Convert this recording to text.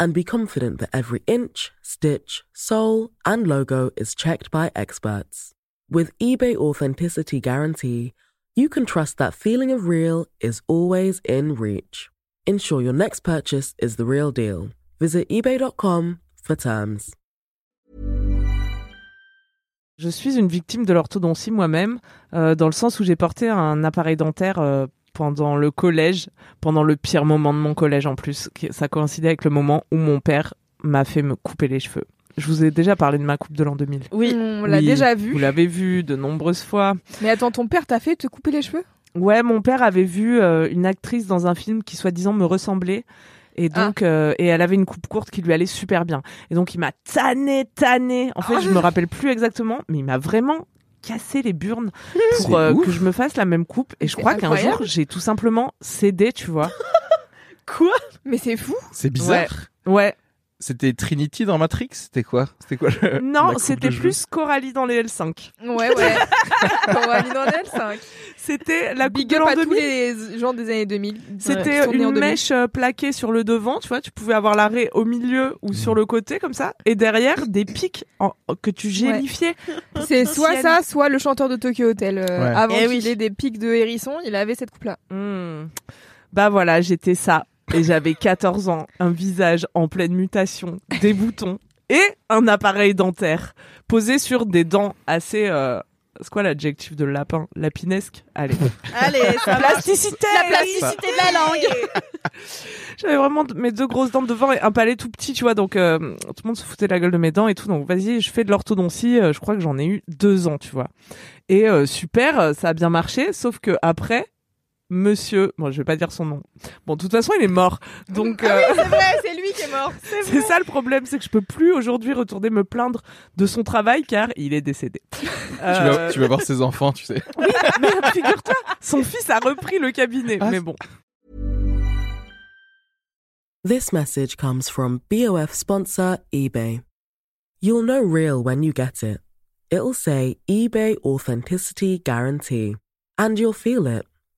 and be confident that every inch, stitch, sole, and logo is checked by experts. With eBay Authenticity Guarantee, you can trust that feeling of real is always in reach. Ensure your next purchase is the real deal. Visit eBay.com for terms. Je suis une victime de l'orthodontie moi-même, euh, dans le sens où j'ai porté un appareil dentaire euh, pendant le collège, pendant le pire moment de mon collège en plus. Ça coïncidait avec le moment où mon père m'a fait me couper les cheveux. Je vous ai déjà parlé de ma coupe de l'an 2000. Oui, on l'a Oui, déjà vu. Vous l'avez vu de nombreuses fois. Mais attends, ton père t'a fait te couper les cheveux? Ouais, mon père avait vu euh, une actrice dans un film qui soi-disant me ressemblait. Et donc, euh, et elle avait une coupe courte qui lui allait super bien. Et donc, il m'a tanné, tanné. En fait, je me rappelle plus exactement, mais il m'a vraiment cassé les burnes pour euh, que je me fasse la même coupe. Et je crois qu'un jour, j'ai tout simplement cédé, tu vois. Quoi? Mais c'est fou C'est bizarre. Ouais. C'était Trinity dans Matrix? C'était quoi? C'était quoi le- Non, coupe c'était de plus Coralie dans les L5. Ouais, ouais. Aller dans le L5. C'était la coupe Big de up l'an à tous 2000. les gens des années 2000. C'était qui sont nés en une 2000. mèche euh, plaquée sur le devant, tu vois, tu pouvais avoir l'arrêt au milieu ou sur le côté comme ça, et derrière des pics en- que tu gélifiais. C'est soit ça, soit le chanteur de Tokyo Hotel. euh, Ouais. Avant Eh qu'il oui. ait des pics de hérisson, il avait cette coupe-là. Hmm. Bah voilà, j'étais ça. Et j'avais 14 ans, un visage en pleine mutation, des boutons et un appareil dentaire posé sur des dents assez... euh, C'est quoi l'adjectif de lapin? Lapinesque? Allez. Allez, ça. Plasticité La plasticité de la langue. J'avais vraiment mes deux grosses dents devant et un palais tout petit, tu vois. Donc euh, tout le monde se foutait de la gueule de mes dents et tout. Donc vas-y, je fais de l'orthodontie. euh, je crois que j'en ai eu deux ans, tu vois. Et euh, super, euh, ça a bien marché. Sauf que après, Monsieur, bon, je vais pas dire son nom. Bon, de toute façon, il est mort. Donc euh, C'est vrai, c'est lui qui est mort. c'est ça le problème, c'est que je peux plus aujourd'hui retourner me plaindre de son travail car il est décédé. tu, Euh, vas, tu vas voir ses enfants, tu sais. mais figure-toi, son fils a repris le cabinet. Ah, mais bon. This message comes from BOF sponsor eBay. You'll know real when you get it. It'll say eBay Authenticity Guarantee. And you'll feel it.